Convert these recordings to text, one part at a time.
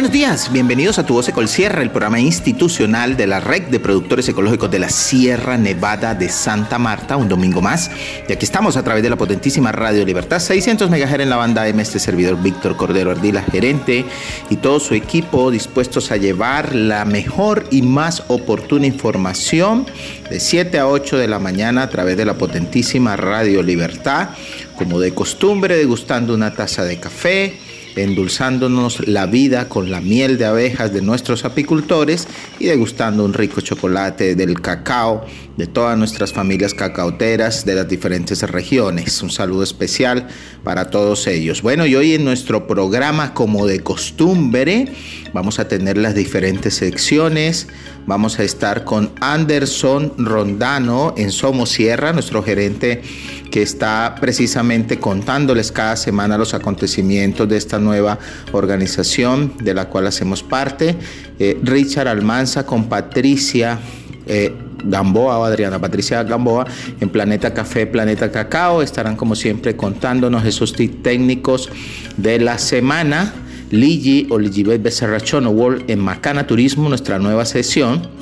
Buenos días, bienvenidos a Tu Voz Sierra, el programa institucional de la Red de Productores Ecológicos de la Sierra Nevada de Santa Marta, un domingo más. Y aquí estamos a través de la potentísima Radio Libertad, 600 MHz en la banda M, este servidor Víctor Cordero Ardila, gerente, y todo su equipo dispuestos a llevar la mejor y más oportuna información de 7 a 8 de la mañana a través de la potentísima Radio Libertad, como de costumbre, degustando una taza de café endulzándonos la vida con la miel de abejas de nuestros apicultores y degustando un rico chocolate del cacao de todas nuestras familias cacaoteras de las diferentes regiones. Un saludo especial para todos ellos. Bueno, y hoy en nuestro programa, como de costumbre, vamos a tener las diferentes secciones. Vamos a estar con Anderson Rondano en Somos Sierra, nuestro gerente que está precisamente contándoles cada semana los acontecimientos de esta nueva organización de la cual hacemos parte. Eh, Richard Almanza con Patricia. Eh, Gamboa o Adriana Patricia Gamboa en Planeta Café, Planeta Cacao. Estarán como siempre contándonos esos técnicos de la semana. Ligi o Ligibet Becerra World en Macana Turismo, nuestra nueva sesión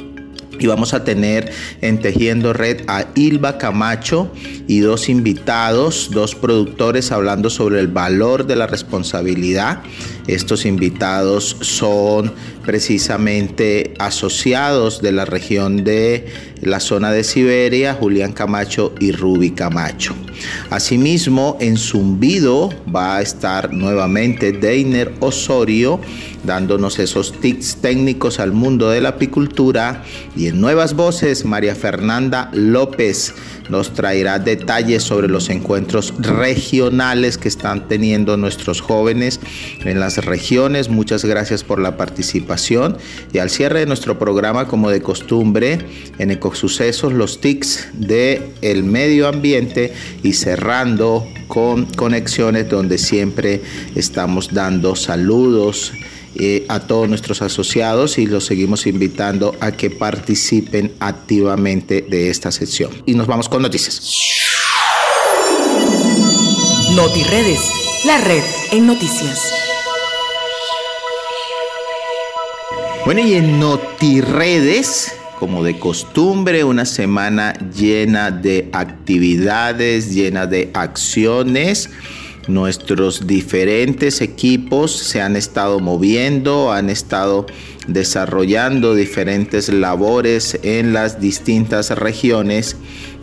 y vamos a tener en Tejiendo Red a Ilva Camacho y dos invitados, dos productores hablando sobre el valor de la responsabilidad. Estos invitados son precisamente asociados de la región de la zona de Siberia, Julián Camacho y Ruby Camacho. Asimismo, en Zumbido va a estar nuevamente Deiner Osorio dándonos esos tips técnicos al mundo de la apicultura y en Nuevas Voces María Fernanda López nos traerá detalles sobre los encuentros regionales que están teniendo nuestros jóvenes en las regiones. Muchas gracias por la participación y al cierre de nuestro programa como de costumbre en Ecosucesos los tics de medio ambiente y cerrando con conexiones donde siempre estamos dando saludos eh, a todos nuestros asociados y los seguimos invitando a que participen activamente de esta sesión. Y nos vamos con noticias. NotiRedes, la red en noticias. Bueno, y en NotiRedes, como de costumbre, una semana llena de actividades, llena de acciones. Nuestros diferentes equipos se han estado moviendo, han estado desarrollando diferentes labores en las distintas regiones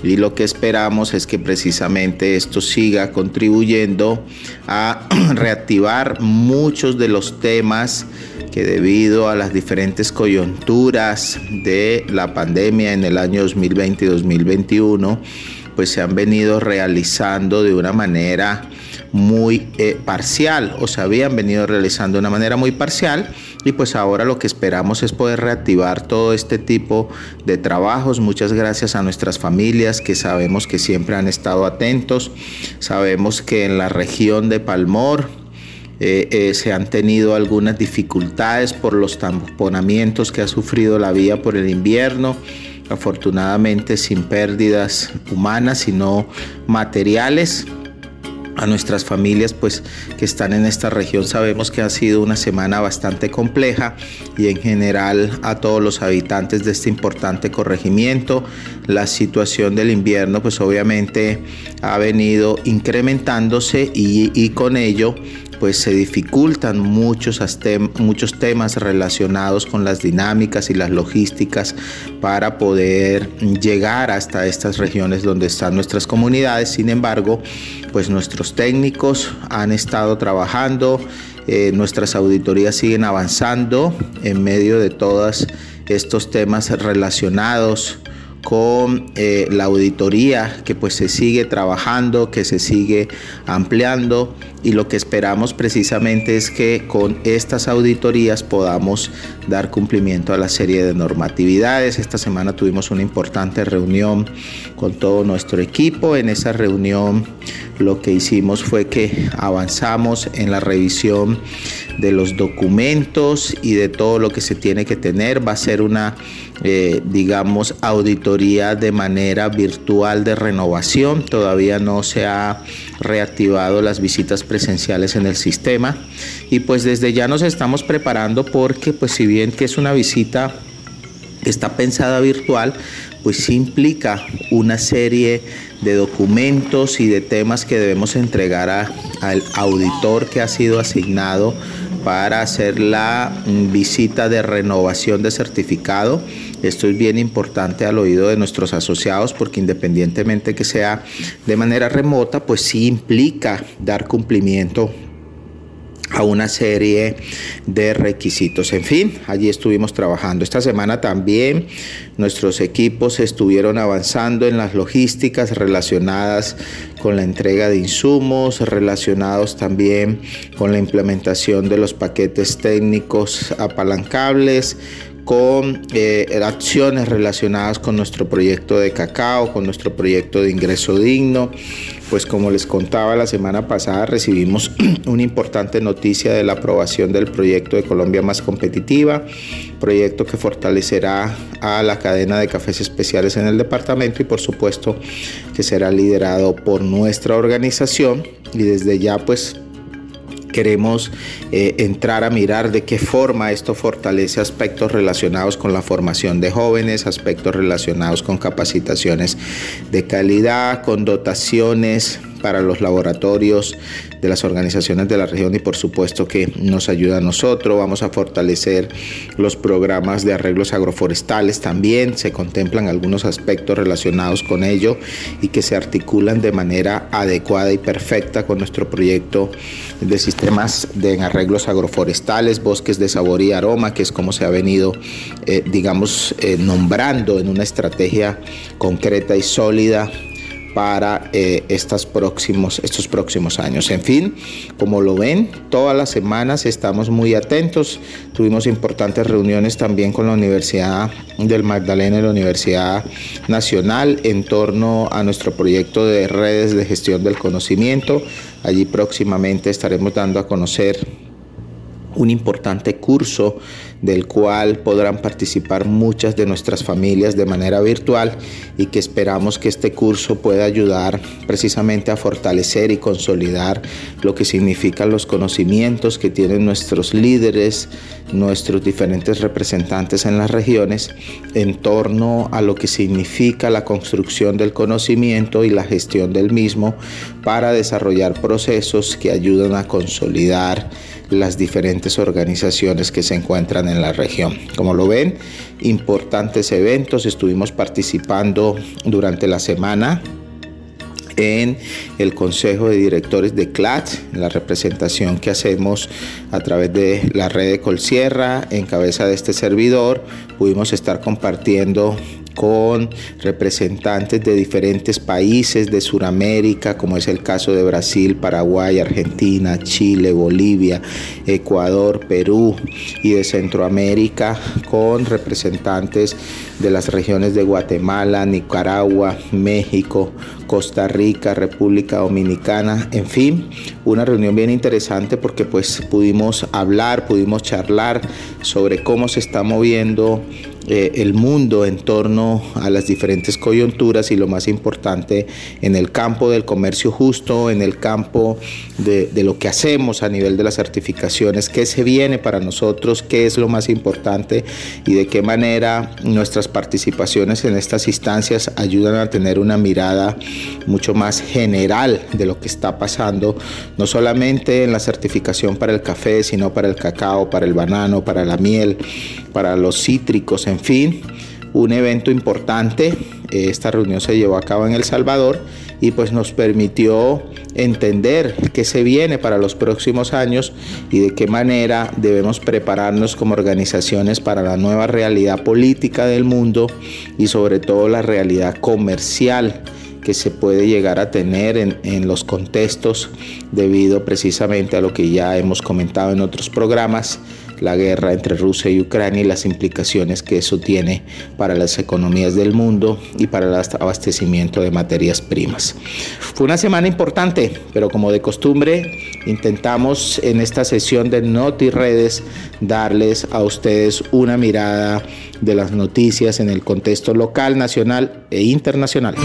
y lo que esperamos es que precisamente esto siga contribuyendo a reactivar muchos de los temas que debido a las diferentes coyunturas de la pandemia en el año 2020 y 2021 pues se han venido realizando de una manera muy eh, parcial o se habían venido realizando de una manera muy parcial y pues ahora lo que esperamos es poder reactivar todo este tipo de trabajos. Muchas gracias a nuestras familias que sabemos que siempre han estado atentos. Sabemos que en la región de Palmor eh, eh, se han tenido algunas dificultades por los tamponamientos que ha sufrido la vía por el invierno afortunadamente sin pérdidas humanas, sino materiales. A nuestras familias pues que están en esta región sabemos que ha sido una semana bastante compleja y en general a todos los habitantes de este importante corregimiento la situación del invierno pues obviamente ha venido incrementándose y, con ello pues se dificultan muchos, muchos temas relacionados con las dinámicas y las logísticas para poder llegar hasta estas regiones donde están nuestras comunidades. Sin embargo, pues nuestros técnicos han estado trabajando, eh, nuestras auditorías siguen avanzando en medio de todos estos temas relacionados con eh, la auditoría que pues se sigue trabajando, que se sigue ampliando y lo que esperamos precisamente es que con estas auditorías podamos dar cumplimiento a la serie de normatividades. Esta semana tuvimos una importante reunión con todo nuestro equipo. En esa reunión lo que hicimos fue que avanzamos en la revisión de los documentos y de todo lo que se tiene que tener. Va a ser una, eh, digamos, auditoría de manera virtual de renovación. Todavía no se ha reactivado las visitas presenciales en el sistema y pues desde ya nos estamos preparando porque pues si bien que es una visita está pensada virtual, pues implica una serie de documentos y de temas que debemos entregar al auditor que ha sido asignado para hacer la mm, visita de renovación de certificado. Esto es bien importante al oído de nuestros asociados porque independientemente que sea de manera remota, pues sí implica dar cumplimiento a una serie de requisitos. En fin, allí estuvimos trabajando. Esta semana también nuestros equipos estuvieron avanzando en las logísticas relacionadas con la entrega de insumos, relacionados también con la implementación de los paquetes técnicos apalancables, con eh, acciones relacionadas con nuestro proyecto de cacao, con nuestro proyecto de ingreso digno. Pues como les contaba la semana pasada, recibimos una importante noticia de la aprobación del proyecto de Colombia más competitiva, proyecto que fortalecerá a la cadena de cafés especiales en el departamento y por supuesto que será liderado por nuestra organización y desde ya pues queremos eh, entrar a mirar de qué forma esto fortalece aspectos relacionados con la formación de jóvenes, aspectos relacionados con capacitaciones de calidad, con dotaciones para los laboratorios de las organizaciones de la región y por supuesto que nos ayuda a nosotros. Vamos a fortalecer los programas de arreglos agroforestales también. Se contemplan algunos aspectos relacionados con ello y que se articulan de manera adecuada y perfecta con nuestro proyecto de sistemas de arreglos agroforestales, bosques de sabor y aroma, que es como se ha venido, eh, digamos, eh, nombrando en una estrategia concreta y sólida para eh, estos, próximos, estos próximos años. En fin, como lo ven, todas las semanas estamos muy atentos. Tuvimos importantes reuniones también con la Universidad del Magdalena y la Universidad Nacional en torno a nuestro proyecto de redes de gestión del conocimiento. Allí próximamente estaremos dando a conocer un importante curso del cual podrán participar muchas de nuestras familias de manera virtual y que esperamos que este curso pueda ayudar precisamente a fortalecer y consolidar lo que significan los conocimientos que tienen nuestros líderes, nuestros diferentes representantes en las regiones en torno a lo que significa la construcción del conocimiento y la gestión del mismo para desarrollar procesos que ayudan a consolidar las diferentes organizaciones que se encuentran en la región. Como lo ven, importantes eventos, estuvimos participando durante la semana en el Consejo de Directores de CLAT, la representación que hacemos a través de la red de Colsierra, en cabeza de este servidor, pudimos estar compartiendo con representantes de diferentes países de Sudamérica, como es el caso de Brasil, Paraguay, Argentina, Chile, Bolivia, Ecuador, Perú y de Centroamérica, con representantes de las regiones de Guatemala, Nicaragua, México, Costa Rica, República Dominicana, en fin, una reunión bien interesante porque pues pudimos hablar, pudimos charlar sobre cómo se está moviendo eh, el mundo en torno a las diferentes coyunturas y lo más importante en el campo del comercio justo, en el campo de, de, lo que hacemos a nivel de las certificaciones, qué se viene para nosotros, qué es lo más importante y de qué manera nuestras participaciones en estas instancias ayudan a tener una mirada mucho más general de lo que está pasando, no solamente en la certificación para el café, sino para el cacao, para el banano, para la miel, para los cítricos, en fin, un evento importante. Esta reunión se llevó a cabo en El Salvador y pues nos permitió entender qué se viene para los próximos años y de qué manera debemos prepararnos como organizaciones para la nueva realidad política del mundo y sobre todo la realidad comercial que se puede llegar a tener en, en, los contextos debido precisamente a lo que ya hemos comentado en otros programas la guerra entre Rusia y Ucrania y las implicaciones que eso tiene para las economías del mundo y para el abastecimiento de materias primas. Fue una semana importante, pero como de costumbre, intentamos en esta sesión de Noti Redes darles a ustedes una mirada de las noticias en el contexto local, nacional e internacional.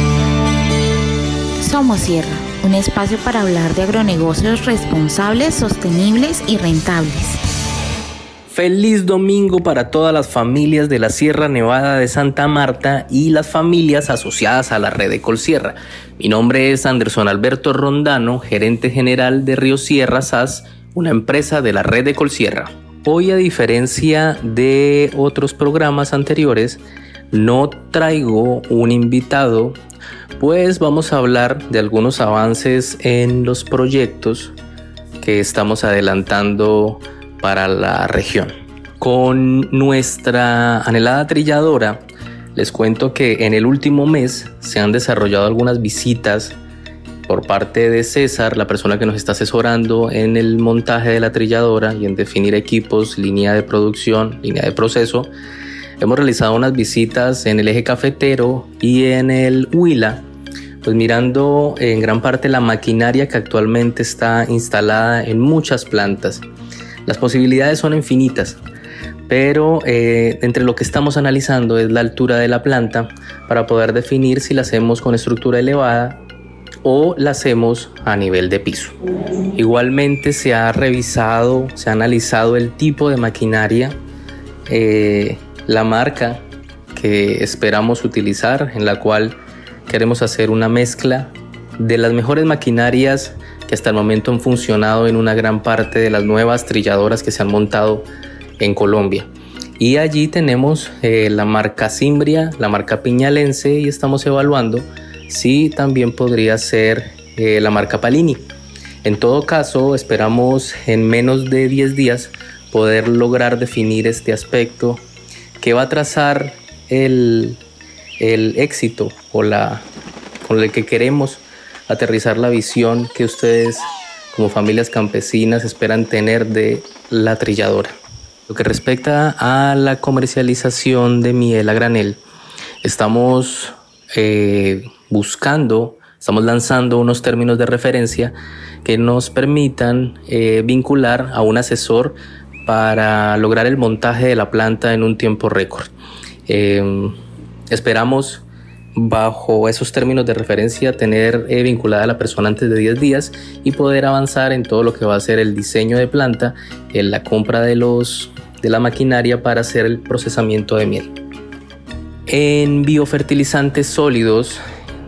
Somos Sierra, un espacio para hablar de agronegocios responsables, sostenibles y rentables. Feliz domingo para todas las familias de la Sierra Nevada de Santa Marta y las familias asociadas a la red de Colsierra. Mi nombre es Anderson Alberto Rondano, gerente general de Río Sierra SAS, una empresa de la red de Colsierra. Hoy, a diferencia de otros programas anteriores, no traigo un invitado pues vamos a hablar de algunos avances en los proyectos que estamos adelantando para la región. Con nuestra anhelada trilladora, les cuento que en el último mes se han desarrollado algunas visitas por parte de César, la persona que nos está asesorando en el montaje de la trilladora y en definir equipos, línea de producción, línea de proceso. Hemos realizado unas visitas en el eje cafetero y en el Huila pues mirando en gran parte la maquinaria que actualmente está instalada en muchas plantas. Las posibilidades son infinitas, pero eh, entre lo que estamos analizando es la altura de la planta para poder definir si la hacemos con estructura elevada o la hacemos a nivel de piso. Igualmente se ha revisado, se ha analizado el tipo de maquinaria, eh, la marca que esperamos utilizar, en la cual queremos hacer una mezcla de las mejores maquinarias que hasta el momento han funcionado en una gran parte de las nuevas trilladoras que se han montado en Colombia. Y allí tenemos eh, la marca Cimbria, la marca Piñalense y estamos evaluando si también podría ser eh, la marca Palini. En todo caso, esperamos en menos de 10 días poder lograr definir este aspecto que va a trazar el, el éxito o la, con el que queremos aterrizar la visión que ustedes como familias campesinas esperan tener de la trilladora. Lo que respecta a la comercialización de miel a granel, estamos eh, buscando, estamos lanzando unos términos de referencia que nos permitan eh, vincular a un asesor para lograr el montaje de la planta en un tiempo récord. Eh, Esperamos bajo esos términos de referencia tener eh, vinculada a la persona antes de 10 días y poder avanzar en todo lo que va a ser el diseño de planta, en la compra de, los, de la maquinaria para hacer el procesamiento de miel. En biofertilizantes sólidos,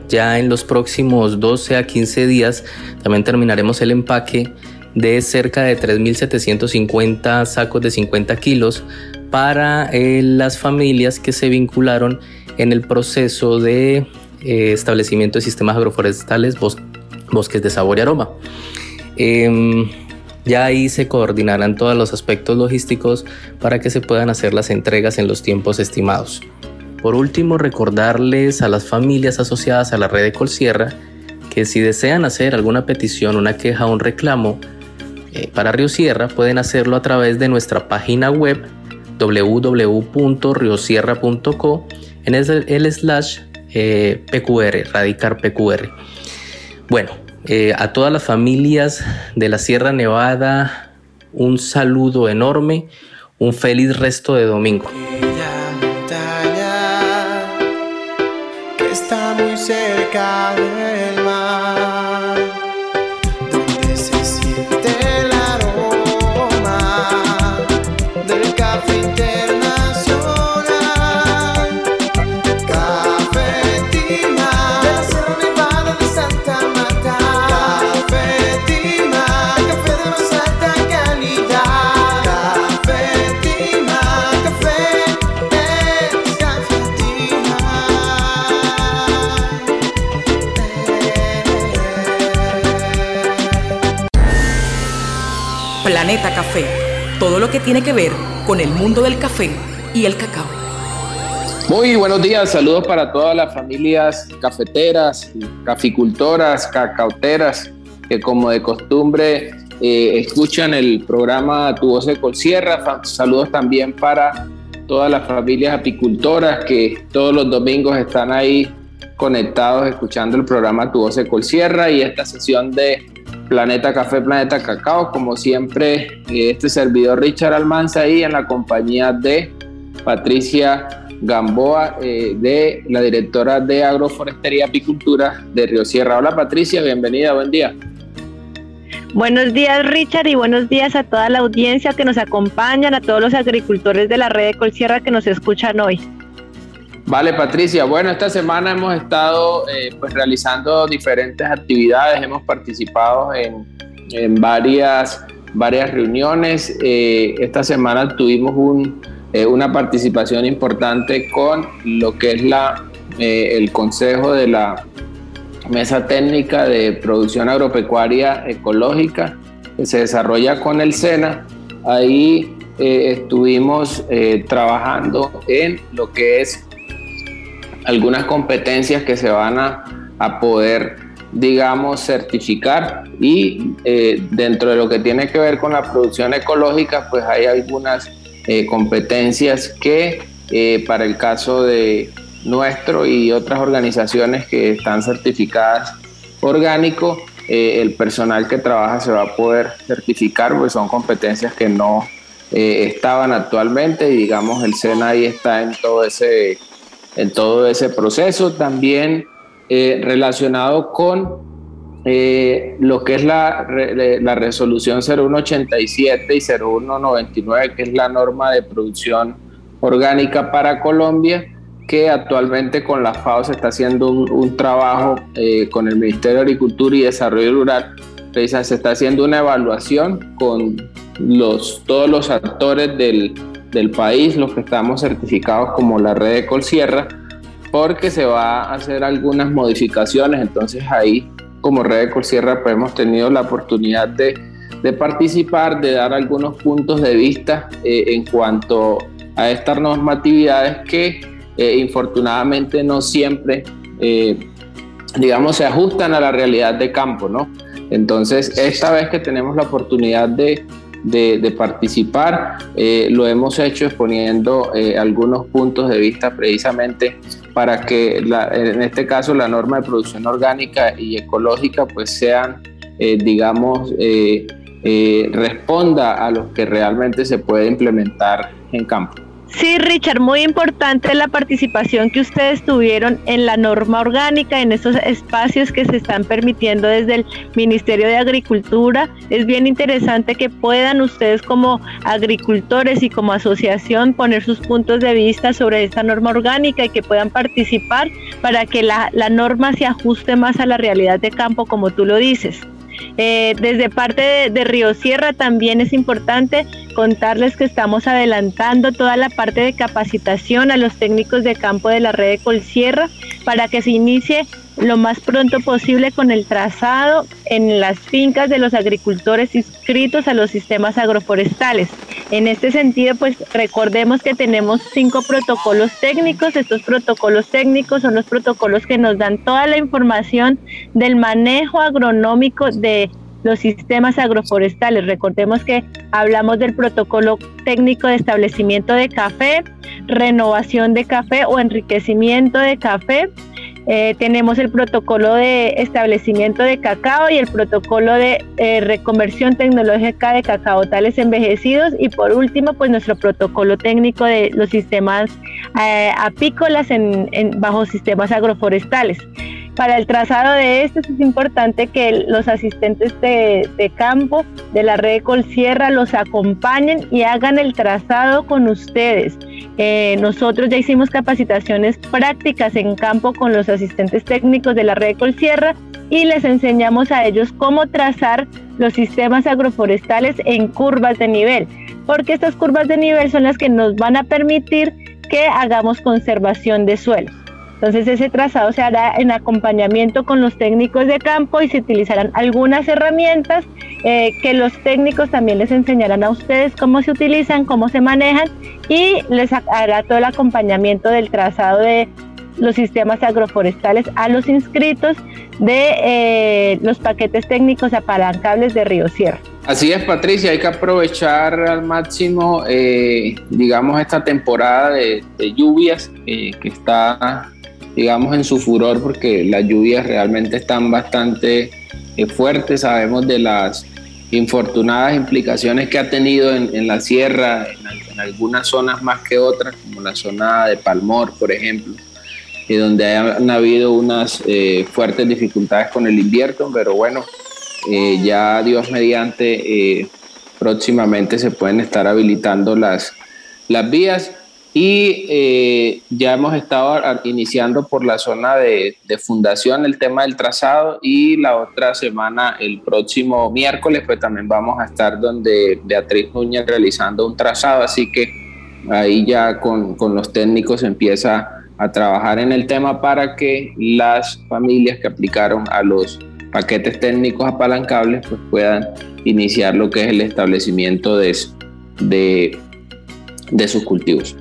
ya en los próximos 12 a 15 días, también terminaremos el empaque de cerca de 3.750 sacos de 50 kilos para eh, las familias que se vincularon en el proceso de eh, establecimiento de sistemas agroforestales, bosques de sabor y aroma. Em, ya ahí se coordinarán todos los aspectos logísticos para que se puedan hacer las entregas en los tiempos estimados. Por último, recordarles a las familias asociadas a la red de Colsierra que si desean hacer alguna petición, una queja o un reclamo eh, para Río Sierra, pueden hacerlo a través de nuestra página web www.riosierra.co en el, slash eh, PQR, radicar PQR. Bueno, eh, a todas las familias de la Sierra Nevada, un saludo enorme, un feliz resto de domingo. Está muy cerca del tiene que ver con el mundo del café y el cacao. Muy buenos días, saludos para todas las familias cafeteras, caficultoras, cacauteras, que como de costumbre eh, escuchan el programa Tu Voz de Colsierra. Saludos también para todas las familias apicultoras que todos los domingos están ahí conectados escuchando el programa Tu Voz de Colsierra y esta sesión de Planeta Café, Planeta Cacao. Como siempre, este servidor Richard Almanza ahí en la compañía de Patricia Gamboa, eh, de la directora de Agroforestería y Apicultura de Río Sierra. Hola Patricia, bienvenida, buen día. Buenos días Richard y buenos días a toda la audiencia que nos acompañan, a todos los agricultores de la red de Colsierra que nos escuchan hoy. Vale, Patricia. Bueno, esta semana hemos estado eh, pues, realizando diferentes actividades, hemos participado en, varias, varias reuniones. Eh, esta semana tuvimos un, eh, una participación importante con lo que es la, el Consejo de la Mesa Técnica de Producción Agropecuaria Ecológica que se desarrolla con el SENA. Ahí estuvimos trabajando en lo que es algunas competencias que se van a, poder, digamos, certificar y eh, dentro de lo que tiene que ver con la producción ecológica, pues hay algunas eh, competencias que eh, para el caso de nuestro y otras organizaciones que están certificadas orgánico, el personal que trabaja se va a poder certificar, pues son competencias que no estaban actualmente y digamos el SENA ahí está en todo ese en todo ese proceso, también eh, relacionado con eh, lo que es la, la resolución 0187 y 0199, que es la norma de producción orgánica para Colombia, que actualmente con la FAO se está haciendo un, trabajo eh, con el Ministerio de Agricultura y Desarrollo Rural, se está haciendo una evaluación con los, todos los actores del, del país, los que estamos certificados como la red de Colsierra, porque se va a hacer algunas modificaciones. Entonces ahí, como red de Colsierra, pues hemos tenido la oportunidad de, participar, de dar algunos puntos de vista eh, en cuanto a estas normatividades que eh, infortunadamente no siempre, eh, digamos, se ajustan a la realidad de campo, ¿no? Entonces, esta vez que tenemos la oportunidad de de, participar. Eh, lo hemos hecho exponiendo eh, algunos puntos de vista precisamente para que en este caso la norma de producción orgánica y ecológica pues sean, eh, digamos, responda a lo que realmente se puede implementar en campo. Sí, Richard, muy importante la participación que ustedes tuvieron en la norma orgánica, en esos espacios que se están permitiendo desde el Ministerio de Agricultura. Es bien interesante que puedan ustedes como agricultores y como asociación poner sus puntos de vista sobre esta norma orgánica y que puedan participar para que la, norma se ajuste más a la realidad de campo, como tú lo dices. Eh, desde parte de, Río Sierra también es importante contarles que estamos adelantando toda la parte de capacitación a los técnicos de campo de la red de Colsierra para que se inicie lo más pronto posible con el trazado en las fincas de los agricultores inscritos a los sistemas agroforestales. En este sentido, pues recordemos que tenemos cinco protocolos técnicos. Estos protocolos técnicos son los protocolos que nos dan toda la información del manejo agronómico de los sistemas agroforestales. Recordemos que hablamos del protocolo técnico de establecimiento de café, renovación de café o enriquecimiento de café, eh, tenemos el protocolo de establecimiento de cacao y el protocolo de eh, reconversión tecnológica de cacao tales envejecidos y por último pues nuestro protocolo técnico de los sistemas eh, apícolas en, bajo sistemas agroforestales. Para el trazado de estos es importante que los asistentes de, campo de la red Colsierra los acompañen y hagan el trazado con ustedes. Eh, nosotros ya hicimos capacitaciones prácticas en campo con los asistentes técnicos de la red Colsierra y les enseñamos a ellos cómo trazar los sistemas agroforestales en curvas de nivel, porque estas curvas de nivel son las que nos van a permitir que hagamos conservación de suelos. Entonces ese trazado se hará en acompañamiento con los técnicos de campo y se utilizarán algunas herramientas eh, que los técnicos también les enseñarán a ustedes cómo se utilizan, cómo se manejan y les hará todo el acompañamiento del trazado de los sistemas agroforestales a los inscritos de eh, los paquetes técnicos apalancables de Río Sierra. Así es, Patricia, hay que aprovechar al máximo, eh, digamos, esta temporada de, lluvias eh, que está, digamos, en su furor porque las lluvias realmente están bastante eh, fuertes. Sabemos de las infortunadas implicaciones que ha tenido en, la sierra, en, algunas zonas más que otras, como la zona de Palmor, por ejemplo, donde han habido unas fuertes dificultades con el invierno, pero bueno, eh, ya Dios mediante, eh, próximamente se pueden estar habilitando las, las vías y eh, ya hemos estado iniciando por la zona de, fundación el tema del trazado y la otra semana, el próximo miércoles, pues también vamos a estar donde Beatriz Núñez realizando un trazado, así que ahí ya con, con los técnicos empieza a trabajar en el tema para que las familias que aplicaron a los paquetes técnicos apalancables pues puedan iniciar lo que es el establecimiento de, de, de sus cultivos.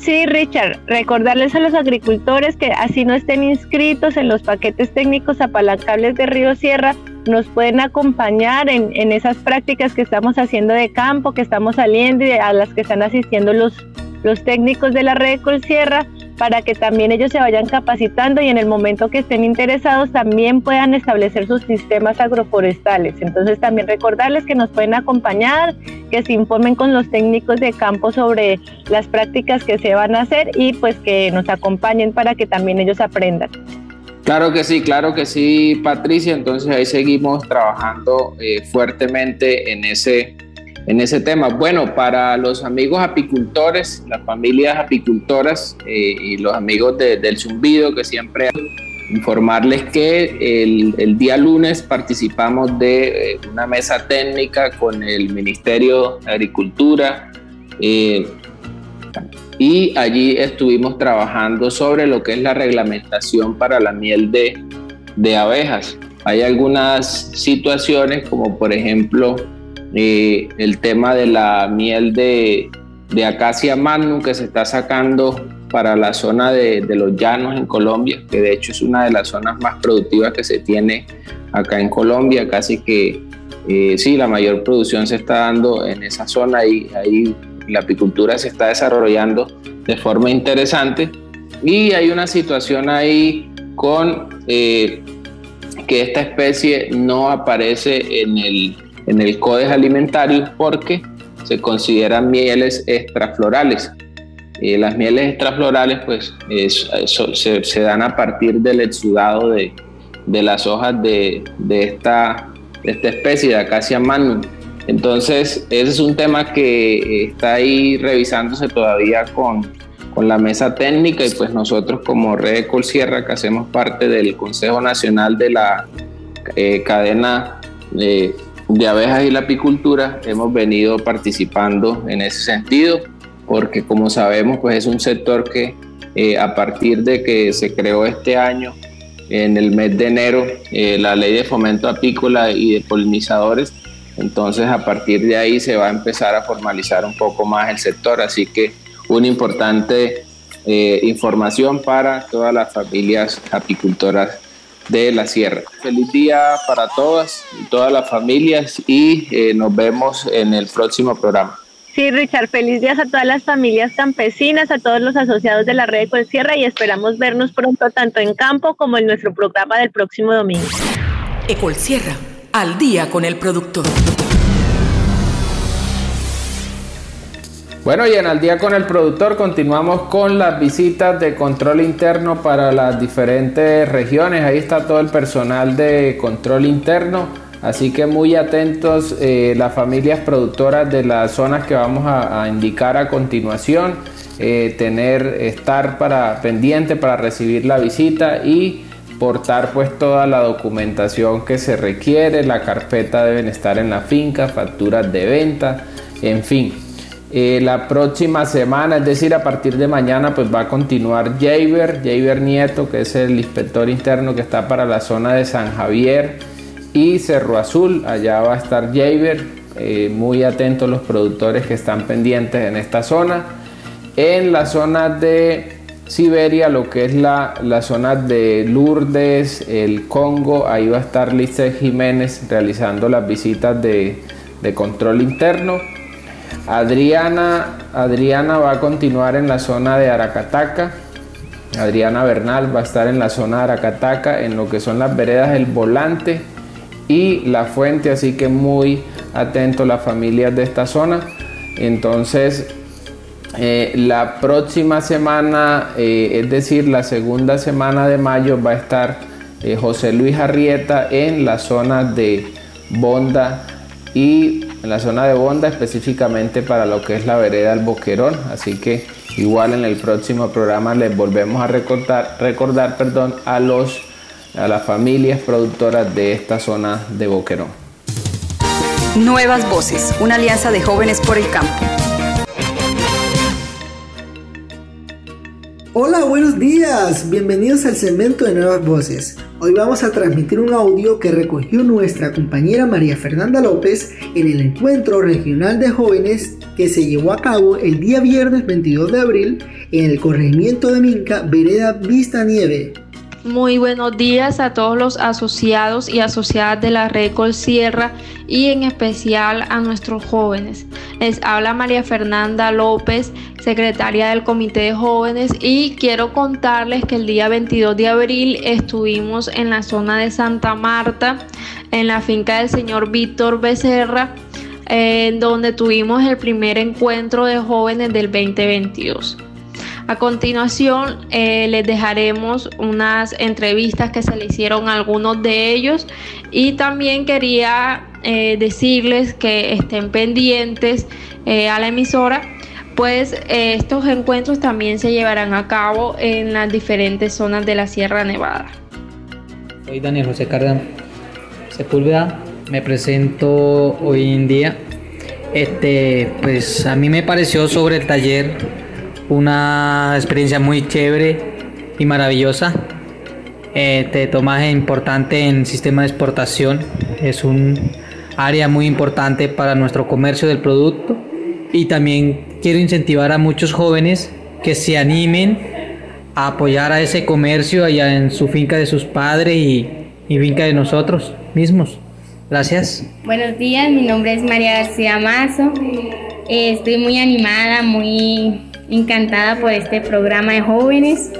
Sí, Richard, recordarles a los agricultores que así no estén inscritos en los paquetes técnicos apalancables de Río Sierra, nos pueden acompañar en, en, esas prácticas que estamos haciendo de campo, que estamos saliendo y a las que están asistiendo los, los técnicos de la red Colsierra para que también ellos se vayan capacitando y en el momento que estén interesados también puedan establecer sus sistemas agroforestales. Entonces también recordarles que nos pueden acompañar, que se informen con los técnicos de campo sobre las prácticas que se van a hacer y pues que nos acompañen para que también ellos aprendan. Claro que sí, claro que sí, Patricia. Entonces ahí seguimos trabajando eh, fuertemente en ese en ese tema. Bueno, para los amigos apicultores, las familias apicultoras eh, y los amigos del zumbido que siempre informarles que el, día lunes participamos de eh, una mesa técnica con el Ministerio de Agricultura eh, y allí estuvimos trabajando sobre lo que es la reglamentación para la miel de, de abejas. Hay algunas situaciones como por ejemplo eh, el tema de la miel de, de acacia magnum que se está sacando para la zona de, los llanos en Colombia, que de hecho es una de las zonas más productivas que se tiene acá en Colombia, casi que eh, sí, la mayor producción se está dando en esa zona y ahí la apicultura se está desarrollando de forma interesante. Y hay una situación ahí con eh, que esta especie no aparece en el en el Codex Alimentario porque se consideran mieles extraflorales. Eh, las mieles extraflorales pues se, dan a partir del exudado de, las hojas de, esta, esta especie de Acacia magnum. Entonces, ese es un tema que está ahí revisándose todavía con, la mesa técnica y pues nosotros como Red Colsierra, que hacemos parte del Consejo Nacional de la eh, cadena de de abejas y la apicultura hemos venido participando en ese sentido porque como sabemos pues es un sector que eh, a partir de que se creó este año en el mes de enero eh, la ley de fomento apícola y de polinizadores entonces a partir de ahí se va a empezar a formalizar un poco más el sector. Así que una importante eh, información para todas las familias apicultoras de la Sierra. Feliz día para todas y todas las familias y eh, nos vemos en el próximo programa. Sí, Richard, feliz días a todas las familias campesinas, a todos los asociados de la red de Sierra y esperamos vernos pronto tanto en campo como en nuestro programa del próximo domingo. Sierra, al día con el productor. Bueno, y en Al día con el productor continuamos con las visitas de control interno para las diferentes regiones. Ahí está todo el personal de control interno. Así que muy atentos eh, las familias productoras de las zonas que vamos a, indicar a continuación. Eh, tener, estar para, pendiente para recibir la visita y portar pues toda la documentación que se requiere. La carpeta deben estar en la finca, facturas de venta, en fin eh, la próxima semana, es decir, a partir de mañana, pues va a continuar Jaber, Jaber Nieto, que es el inspector interno que está para la zona de San Javier y Cerro Azul. Allá va a estar Jaber, eh, muy atentos los productores que están pendientes en esta zona. En la zona de Siberia, lo que es la, la zona de Lourdes, el Congo, ahí va a estar Lice Jiménez realizando las visitas de de control interno. Adriana, Adriana va a continuar en la zona de Aracataca. Adriana Bernal va a estar en la zona de Aracataca, en lo que son las veredas El Volante y La Fuente, así que muy atento las familias de esta zona. Entonces, eh, la próxima semana, eh, es decir, la segunda semana de mayo, va a estar eh, José Luis Arrieta en la zona de Bonda y en la zona de Bonda específicamente para lo que es la vereda del Boquerón. Así que igual en el próximo programa les volvemos a recordar, recordar perdón, a, los, a las familias productoras de esta zona de Boquerón. Nuevas Voces, una alianza de jóvenes por el campo. Hola, buenos días. Bienvenidos al segmento de Nuevas Voces. Hoy vamos a transmitir un audio que recogió nuestra compañera María Fernanda López en el encuentro regional de jóvenes que se llevó a cabo el día viernes 22 de abril en el corregimiento de Minca, Vereda Vista Nieve. Muy buenos días a todos los asociados y asociadas de la Red Sierra y en especial a nuestros jóvenes. Les habla María Fernanda López, secretaria del Comité de Jóvenes y quiero contarles que el día 22 de abril estuvimos en la zona de Santa Marta, en la finca del señor Víctor Becerra, en donde tuvimos el primer encuentro de jóvenes del 2022. A continuación eh, les dejaremos unas entrevistas que se le hicieron a algunos de ellos y también quería eh, decirles que estén pendientes eh, a la emisora pues estos encuentros también se llevarán a cabo en las diferentes zonas de la Sierra Nevada. Soy Daniel José Cárdenas Sepúlveda, me presento hoy en día. Este, pues a mí me pareció sobre el taller una experiencia muy chévere y maravillosa. Este tomaje importante en sistema de exportación es un área muy importante para nuestro comercio del producto y también quiero incentivar a muchos jóvenes que se animen a apoyar a ese comercio allá en su finca de sus padres y, y finca de nosotros mismos. Gracias. Buenos días, mi nombre es María García Mazo. Estoy muy animada, muy encantada por este programa de jóvenes.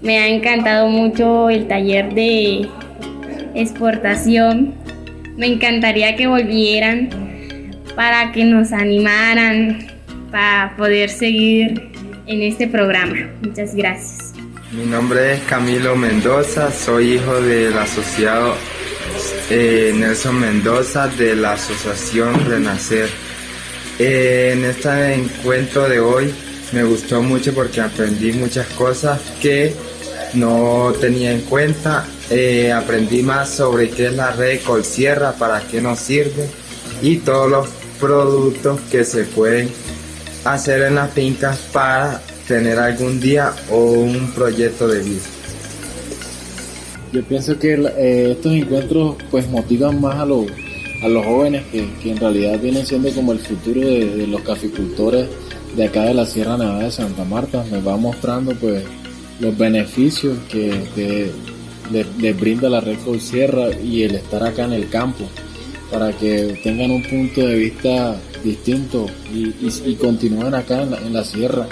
Me ha encantado mucho el taller de exportación. Me encantaría que volvieran para que nos animaran para poder seguir en este programa. Muchas gracias. Mi nombre es Camilo Mendoza, soy hijo del asociado eh, Nelson Mendoza de la Asociación Renacer. Eh, en este encuentro de hoy me gustó mucho porque aprendí muchas cosas que no tenía en cuenta. Eh, aprendí más sobre qué es la red Colsierra, para qué nos sirve y todos los productos que se pueden hacer en las fincas para tener algún día o un proyecto de vida. Yo pienso que eh, estos encuentros pues motivan más a los, a los jóvenes que, que en realidad vienen siendo como el futuro de, de los caficultores de acá de la Sierra Nevada de Santa Marta nos va mostrando pues los beneficios que, les brinda la red Sierra y el estar acá en el campo para que tengan un punto de vista distinto y, continúen acá en la, sierra,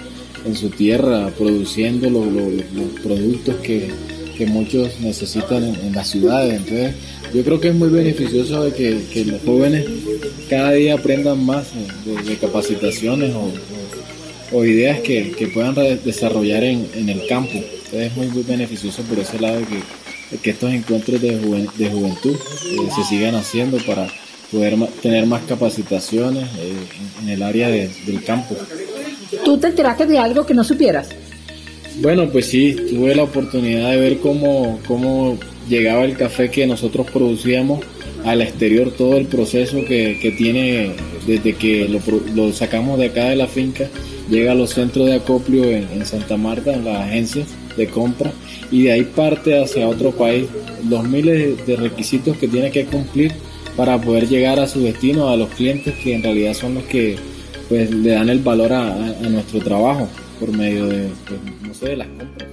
en su tierra, produciendo los, productos que, muchos necesitan en, las ciudades. Entonces, yo creo que es muy beneficioso de que, los jóvenes cada día aprendan más de, capacitaciones o, o ideas que, que puedan desarrollar en, en, el campo. Entonces es muy, beneficioso por ese lado que, que estos encuentros de, de juventud eh, se sigan haciendo para poder tener más capacitaciones eh, en, el área del campo. ¿Tú te enteraste de algo que no supieras? Bueno, pues sí, tuve la oportunidad de ver cómo, cómo llegaba el café que nosotros producíamos al exterior, todo el proceso que, que tiene desde que lo, lo sacamos de acá de la finca llega a los centros de acopio en, Santa Marta, en las agencias de compra, y de ahí parte hacia otro país. Los miles de requisitos que tiene que cumplir para poder llegar a su destino, a los clientes que en realidad son los que pues le dan el valor a, nuestro trabajo por medio de, pues, no sé, de las compras.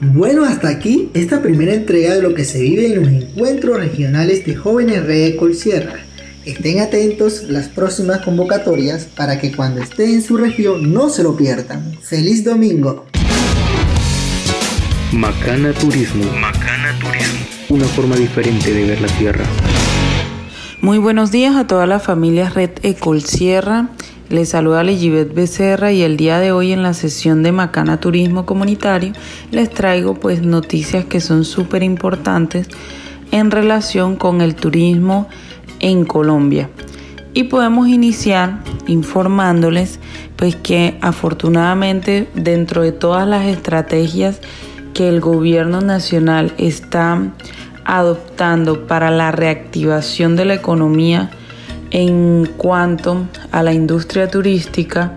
Bueno, hasta aquí esta primera entrega de lo que se vive en los encuentros regionales de jóvenes Red Sierra. Estén atentos las próximas convocatorias para que cuando esté en su región no se lo pierdan. ¡Feliz domingo! Macana Turismo. Macana Turismo. Una forma diferente de ver la tierra. Muy buenos días a toda la familia Red Ecol Sierra. Les saluda Legibet Becerra y el día de hoy en la sesión de Macana Turismo Comunitario les traigo pues noticias que son súper importantes en relación con el turismo en Colombia. Y podemos iniciar informándoles pues que afortunadamente dentro de todas las estrategias que el gobierno nacional está adoptando para la reactivación de la economía en cuanto a la industria turística,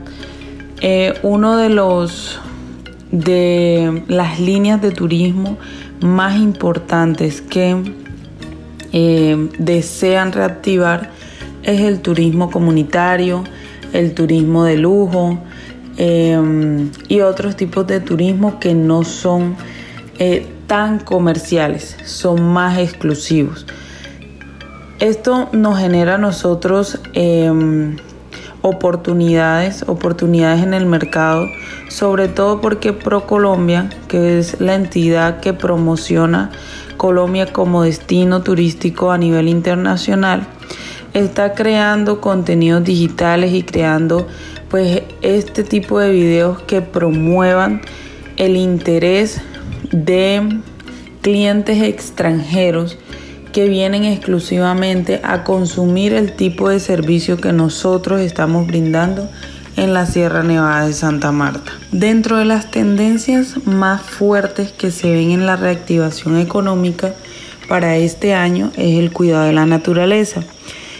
eh, uno de los de las líneas de turismo más importantes que eh, desean reactivar es el turismo comunitario, el turismo de lujo eh, y otros tipos de turismo que no son tan comerciales, son más exclusivos. Esto nos genera a nosotros em, oportunidades, oportunidades en el mercado, sobre todo porque ProColombia, que es la entidad que promociona Colombia como destino turístico a nivel internacional, está creando contenidos digitales y creando pues este tipo de videos que promuevan el interés de clientes extranjeros que vienen exclusivamente a consumir el tipo de servicio que nosotros estamos brindando en la Sierra Nevada de Santa Marta. Dentro de las tendencias más fuertes que se ven en la reactivación económica para este año es el cuidado de la naturaleza.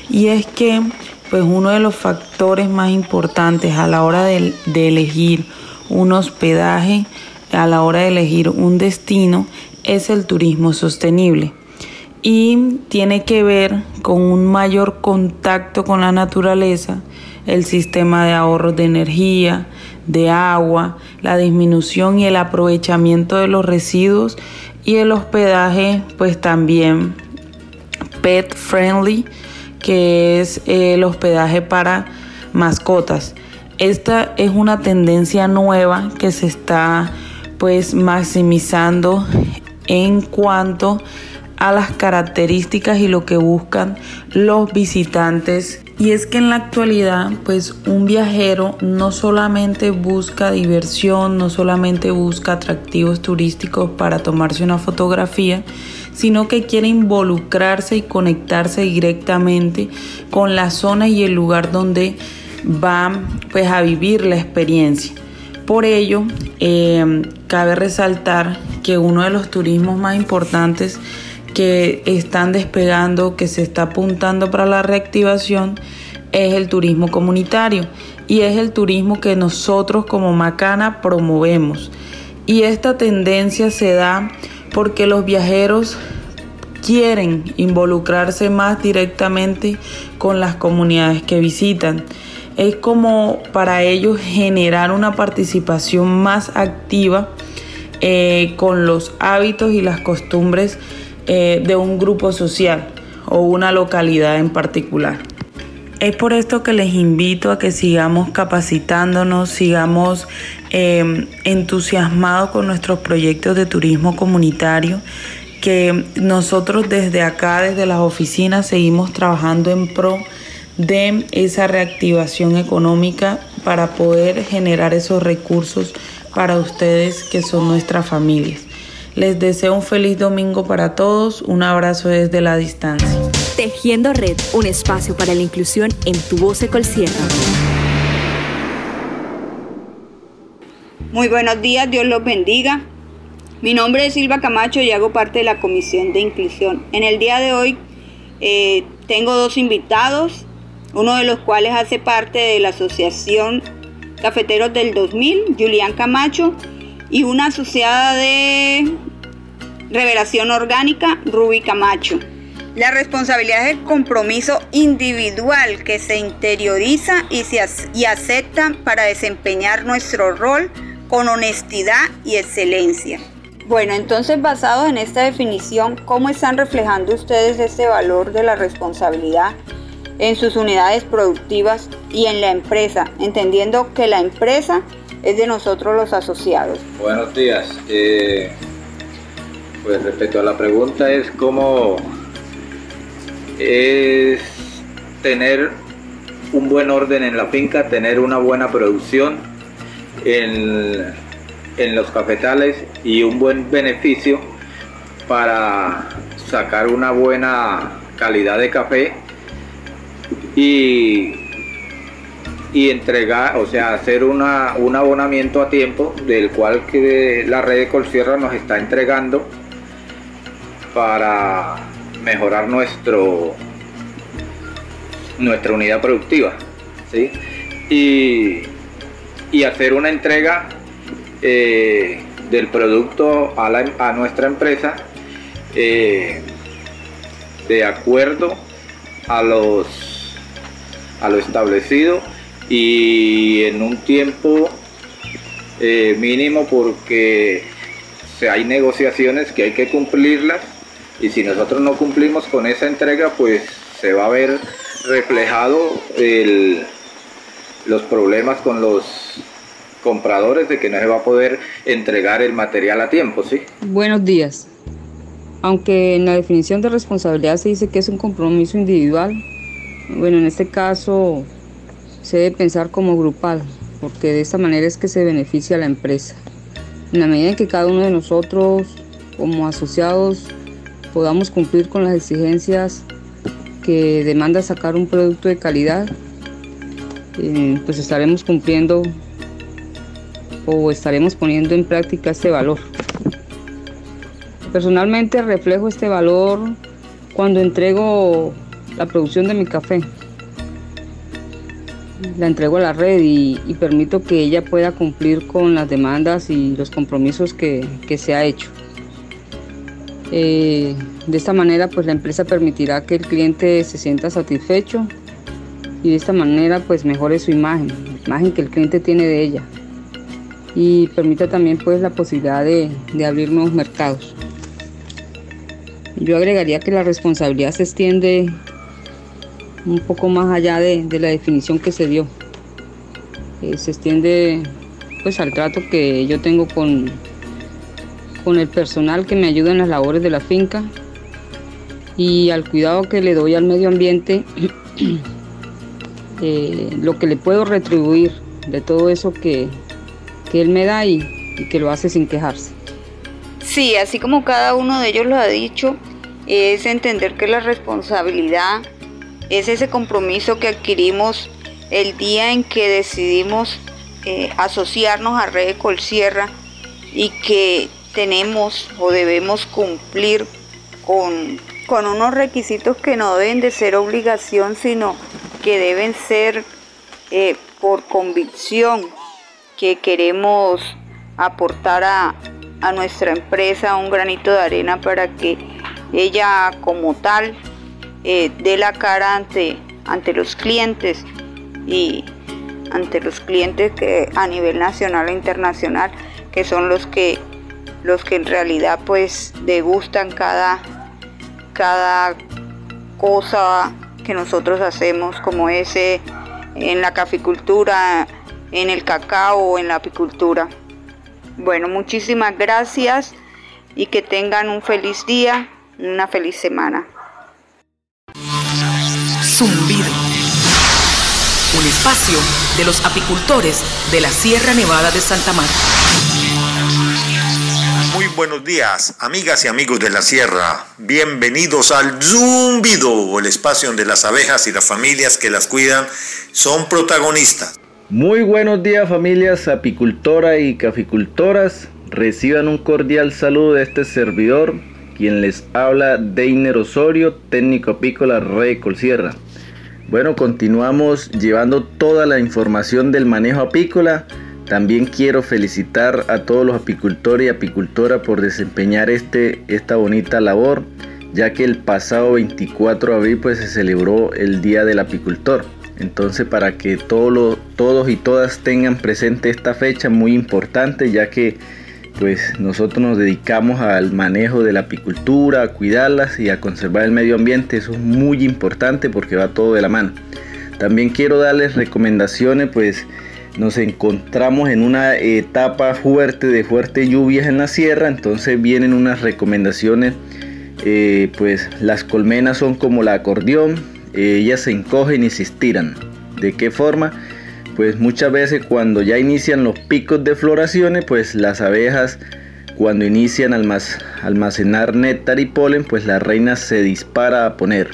Y es que pues uno de los factores más importantes a la hora de, de elegir un hospedaje a la hora de elegir un destino es el turismo sostenible y tiene que ver con un mayor contacto con la naturaleza, el sistema de ahorro de energía, de agua, la disminución y el aprovechamiento de los residuos y el hospedaje pues también pet friendly que es el hospedaje para mascotas. Esta es una tendencia nueva que se está pues maximizando en cuanto a las características y lo que buscan los visitantes. Y es que en la actualidad, pues un viajero no solamente busca diversión, no solamente busca atractivos turísticos para tomarse una fotografía, sino que quiere involucrarse y conectarse directamente con la zona y el lugar donde va pues a vivir la experiencia. Por ello, eh, cabe resaltar que uno de los turismos más importantes que están despegando, que se está apuntando para la reactivación, es el turismo comunitario y es el turismo que nosotros como Macana promovemos. Y esta tendencia se da porque los viajeros quieren involucrarse más directamente con las comunidades que visitan es como para ellos generar una participación más activa eh, con los hábitos y las costumbres eh, de un grupo social o una localidad en particular. Es por esto que les invito a que sigamos capacitándonos, sigamos eh, entusiasmados con nuestros proyectos de turismo comunitario, que nosotros desde acá, desde las oficinas, seguimos trabajando en pro de esa reactivación económica para poder generar esos recursos para ustedes que son nuestras familias. Les deseo un feliz domingo para todos, un abrazo desde la distancia. Tejiendo Red, un espacio para la inclusión en tu voz Sierra. Muy buenos días, Dios los bendiga. Mi nombre es Silva Camacho y hago parte de la Comisión de Inclusión. En el día de hoy eh, tengo dos invitados uno de los cuales hace parte de la Asociación Cafeteros del 2000, Julián Camacho, y una asociada de Revelación Orgánica, Ruby Camacho. La responsabilidad es el compromiso individual que se interioriza y, se y acepta para desempeñar nuestro rol con honestidad y excelencia. Bueno, entonces basado en esta definición, ¿cómo están reflejando ustedes este valor de la responsabilidad en sus unidades productivas y en la empresa, entendiendo que la empresa es de nosotros los asociados. Buenos días. Eh, pues respecto a la pregunta es cómo es tener un buen orden en la finca, tener una buena producción en, en los cafetales y un buen beneficio para sacar una buena calidad de café y, y entregar, o sea, hacer una, un abonamiento a tiempo del cual que la red de Colsierra nos está entregando para mejorar nuestro nuestra unidad productiva ¿sí? y, y hacer una entrega eh, del producto a, la, a nuestra empresa eh, de acuerdo a los a lo establecido y en un tiempo eh, mínimo porque hay negociaciones que hay que cumplirlas y si nosotros no cumplimos con esa entrega pues se va a ver reflejado el, los problemas con los compradores de que no se va a poder entregar el material a tiempo, ¿sí? Buenos días. Aunque en la definición de responsabilidad se dice que es un compromiso individual, bueno, en este caso se debe pensar como grupal, porque de esta manera es que se beneficia a la empresa. En la medida en que cada uno de nosotros, como asociados, podamos cumplir con las exigencias que demanda sacar un producto de calidad, eh, pues estaremos cumpliendo o estaremos poniendo en práctica este valor. Personalmente reflejo este valor cuando entrego la producción de mi café. La entrego a la red y, permito que ella pueda cumplir con las demandas y los compromisos que, se ha hecho. Eh, de esta manera pues la empresa permitirá que el cliente se sienta satisfecho y de esta manera pues mejore su imagen, la imagen que el cliente tiene de ella y permita también pues la posibilidad de, de abrir nuevos mercados. Yo agregaría que la responsabilidad se extiende un poco más allá de, la definición que se dio. Eh, se extiende pues al trato que yo tengo con, con el personal que me ayuda en las labores de la finca y al cuidado que le doy al medio ambiente, eh, lo que le puedo retribuir de todo eso que, él me da y que lo hace sin quejarse. Sí, así como cada uno de ellos lo ha dicho, es entender que la responsabilidad es ese compromiso que adquirimos el día en que decidimos eh, asociarnos a Red Colsierra y que tenemos o debemos cumplir con, con unos requisitos que no deben de ser obligación, sino que deben ser eh, por convicción que queremos aportar a, a nuestra empresa un granito de arena para que ella como tal eh, dé la cara ante, ante los clientes y ante los clientes que a nivel nacional e internacional que son los que los que en realidad pues degustan cada cada cosa que nosotros hacemos como ese en la caficultura en el cacao en la apicultura bueno, muchísimas gracias y que tengan un feliz día, una feliz semana. Zumbido. Un espacio de los apicultores de la Sierra Nevada de Santa Marta. Muy buenos días, amigas y amigos de la Sierra. Bienvenidos al Zumbido, el espacio donde las abejas y las familias que las cuidan son protagonistas. Muy buenos días familias apicultoras y caficultoras. Reciban un cordial saludo de este servidor, quien les habla Deiner Osorio, técnico apícola Rey Colsierra. Bueno, continuamos llevando toda la información del manejo apícola. También quiero felicitar a todos los apicultores y apicultoras por desempeñar este, esta bonita labor, ya que el pasado 24 de abril pues, se celebró el Día del Apicultor. Entonces para que todos y todas tengan presente esta fecha muy importante ya que pues nosotros nos dedicamos al manejo de la apicultura, a cuidarlas y a conservar el medio ambiente. Eso es muy importante porque va todo de la mano. También quiero darles recomendaciones, pues nos encontramos en una etapa fuerte de fuertes lluvias en la sierra, entonces vienen unas recomendaciones, eh, pues las colmenas son como la acordeón, ellas se encogen y se estiran. ¿De qué forma? Pues muchas veces cuando ya inician los picos de floraciones, pues las abejas cuando inician almacenar néctar y polen, pues la reina se dispara a poner.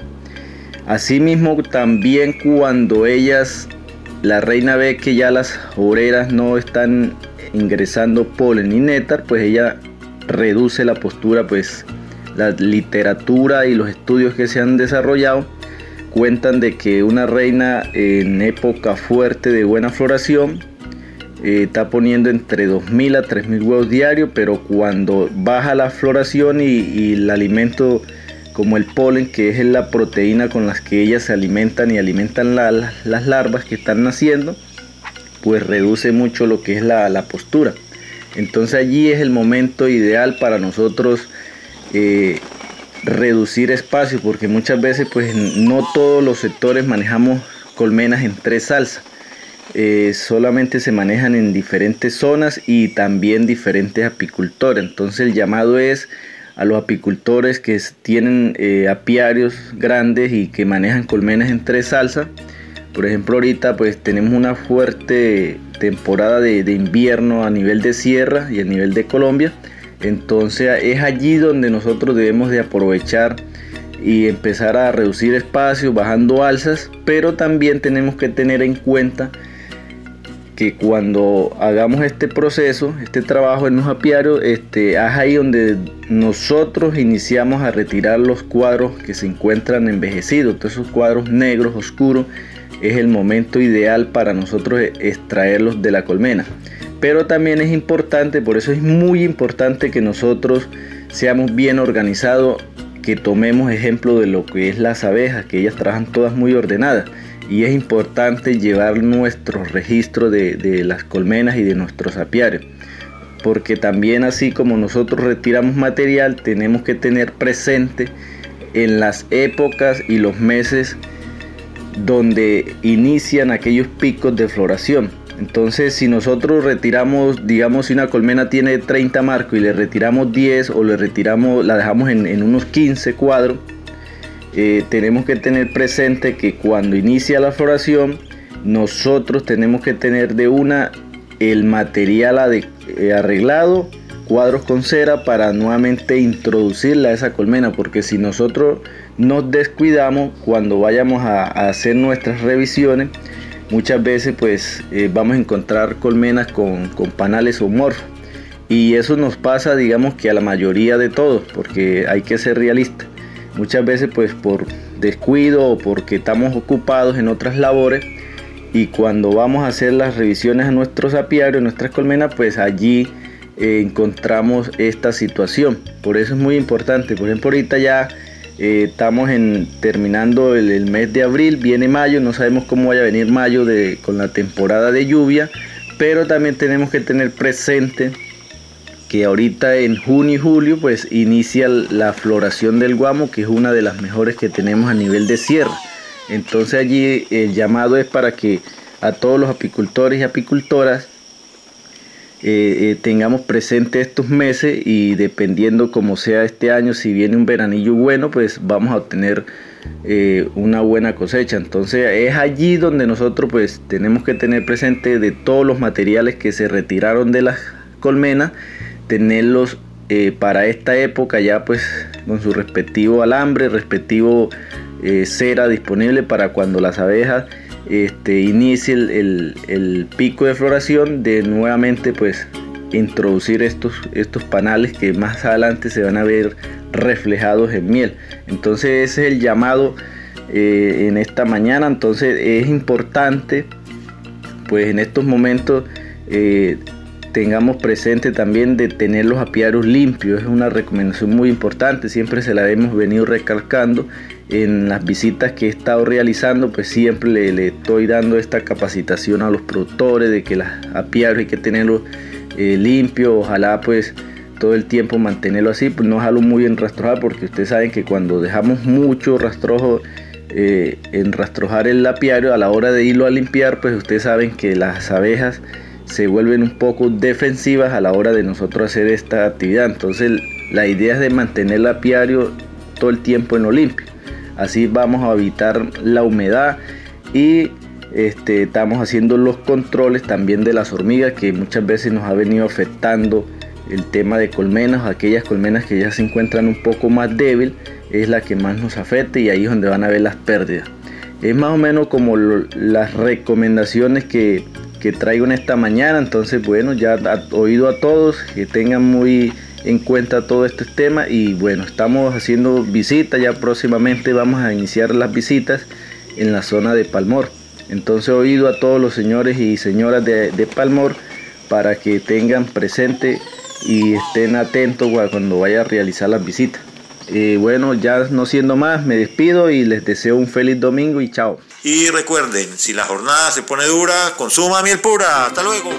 Asimismo, también cuando ellas la reina ve que ya las obreras no están ingresando polen ni néctar, pues ella reduce la postura, pues la literatura y los estudios que se han desarrollado cuentan de que una reina en época fuerte de buena floración eh, está poniendo entre 2.000 a 3.000 huevos diarios, pero cuando baja la floración y el alimento como el polen, que es la proteína con las que ellas se alimentan y alimentan las larvas que están naciendo, pues reduce mucho lo que es la, postura. Entonces allí es el momento ideal para nosotros eh, reducir espacio, porque muchas veces pues no todos los sectores manejamos colmenas en tres salsas. Eh, solamente se manejan en diferentes zonas y también diferentes apicultores. Entonces el llamado es a los apicultores que tienen eh, apiarios grandes y que manejan colmenas en tres salsas. Por ejemplo, ahorita pues tenemos una fuerte temporada de, invierno a nivel de sierra y a nivel de Colombia. Entonces es allí donde nosotros debemos de aprovechar y empezar a reducir espacios bajando alzas, pero también tenemos que tener en cuenta que cuando hagamos este proceso, este trabajo en los apiarios, este, es ahí donde nosotros iniciamos a retirar los cuadros que se encuentran envejecidos, todos esos cuadros negros, oscuros, es el momento ideal para nosotros extraerlos de la colmena. Pero también es importante, por eso es muy importante que nosotros seamos bien organizados, que tomemos ejemplo de lo que es las abejas, que ellas trabajan todas muy ordenadas y es importante llevar nuestro registro de, las colmenas y de nuestros apiarios porque también así como nosotros retiramos material tenemos que tener presente en las épocas y los meses donde inician aquellos picos de floración. Entonces si nosotros retiramos digamos si una colmena tiene 30 marcos y le retiramos 10 o le retiramos la dejamos en, en unos 15 cuadros eh, tenemos que tener presente que cuando inicia la floración, nosotros tenemos que tener de una el material eh, arreglado, cuadros con cera para nuevamente introducirla a esa colmena, porque si nosotros nos descuidamos cuando vayamos a, hacer nuestras revisiones, muchas veces pues eh, vamos a encontrar colmenas con, con panales o morfos. Y eso nos pasa digamos que a la mayoría de todos, porque hay que ser realistas. Muchas veces pues por descuido o porque estamos ocupados en otras labores y cuando vamos a hacer las revisiones a nuestros apiarios, nuestras colmenas, pues allí eh, encontramos esta situación. Por eso es muy importante. Por ejemplo, ahorita ya eh, estamos en, terminando el, mes de abril, viene mayo, no sabemos cómo vaya a venir mayo de, con la temporada de lluvia, pero también tenemos que tener presente que ahorita en junio y julio pues inicia la floración del guamo que es una de las mejores que tenemos a nivel de sierra. Entonces allí el llamado es para que a todos los apicultores y apicultoras eh, eh, tengamos presente estos meses y dependiendo como sea este año si viene un veranillo bueno pues vamos a obtener eh, una buena cosecha. Entonces es allí donde nosotros pues tenemos que tener presente de todos los materiales que se retiraron de las colmenas tenerlos eh, para esta época ya pues con su respectivo alambre, respectivo eh, cera disponible para cuando las abejas este, inicie el, pico de floración de nuevamente pues introducir estos, estos panales que más adelante se van a ver reflejados en miel. Entonces ese es el llamado eh, en esta mañana. Entonces es importante pues en estos momentos tengamos presente también de tener los apiarios limpios. Es una recomendación muy importante, siempre se la hemos venido recalcando en las visitas que he estado realizando, pues siempre le, estoy dando esta capacitación a los productores de que los apiarios hay que tenerlos eh, limpio, ojalá pues todo el tiempo mantenerlo así, pues no dejarlo muy enrastrojado porque ustedes saben que cuando dejamos mucho rastrojo eh, en rastrojar el lapiario a la hora de irlo a limpiar, pues ustedes saben que las abejas se vuelven un poco defensivas a la hora de nosotros hacer esta actividad. Entonces la idea es de mantener el apiario todo el tiempo en lo limpio. Así vamos a evitar la humedad y este, estamos haciendo los controles también de las hormigas que muchas veces nos ha venido afectando el tema de colmenas, aquellas colmenas que ya se encuentran un poco más débil, es la que más nos afecta y ahí es donde van a ver las pérdidas. Es más o menos como las recomendaciones que, que traigo en esta mañana, entonces bueno, ya oído a todos, que tengan muy en cuenta todo este tema y bueno, estamos haciendo visitas, ya próximamente vamos a iniciar las visitas en la zona de Palmor. Entonces oído a todos los señores y señoras de, Palmor para que tengan presente y estén atentos cuando vaya a realizar las visitas. Y bueno, ya no siendo más, me despido y les deseo un feliz domingo y chao. Y recuerden, si la jornada se pone dura, consuma miel pura. Hasta luego.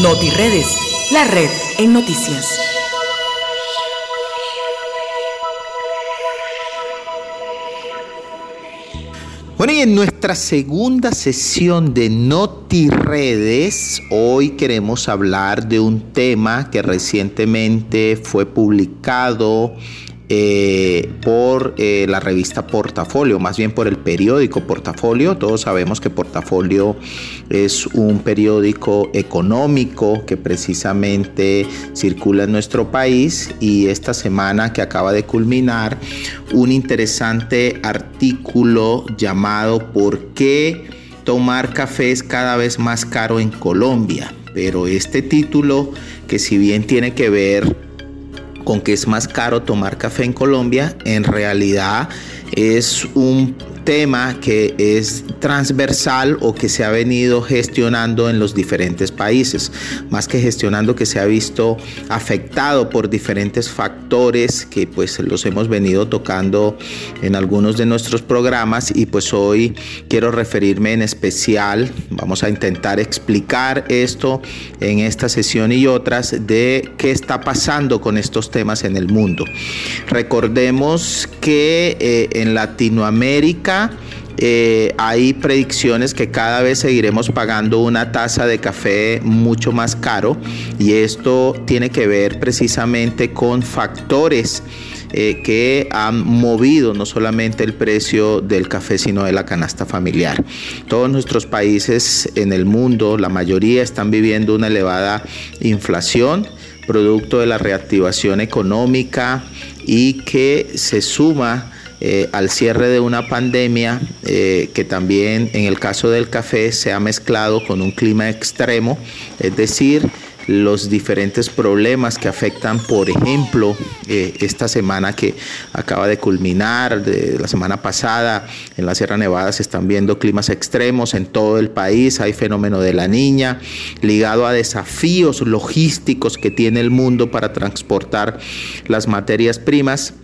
NotiRedes, la red en noticias. Bueno, y en nuestra segunda sesión de NotiRedes, hoy queremos hablar de un tema que recientemente fue publicado eh, por eh, la revista Portafolio, más bien por el periódico Portafolio. Todos sabemos que Portafolio es un periódico económico que precisamente circula en nuestro país y esta semana que acaba de culminar un interesante artículo llamado ¿Por qué tomar café es cada vez más caro en Colombia? Pero este título, que si bien tiene que ver con que es más caro tomar café en Colombia, en realidad es un tema que es transversal o que se ha venido gestionando en los diferentes países, más que gestionando que se ha visto afectado por diferentes factores que pues los hemos venido tocando en algunos de nuestros programas y pues hoy quiero referirme en especial, vamos a intentar explicar esto en esta sesión y otras de qué está pasando con estos temas en el mundo. Recordemos que eh, en Latinoamérica eh, hay predicciones que cada vez seguiremos pagando una taza de café mucho más caro y esto tiene que ver precisamente con factores eh, que han movido no solamente el precio del café, sino de la canasta familiar. Todos nuestros países en el mundo, la mayoría están viviendo una elevada inflación, producto de la reactivación económica y que se suma eh, al cierre de una pandemia eh, que también en el caso del café se ha mezclado con un clima extremo, es decir, los diferentes problemas que afectan, por ejemplo, eh, esta semana que acaba de culminar, la semana pasada, en la Sierra Nevada se están viendo climas extremos en todo el país, hay fenómeno de la niña, ligado a desafíos logísticos que tiene el mundo para transportar las materias primas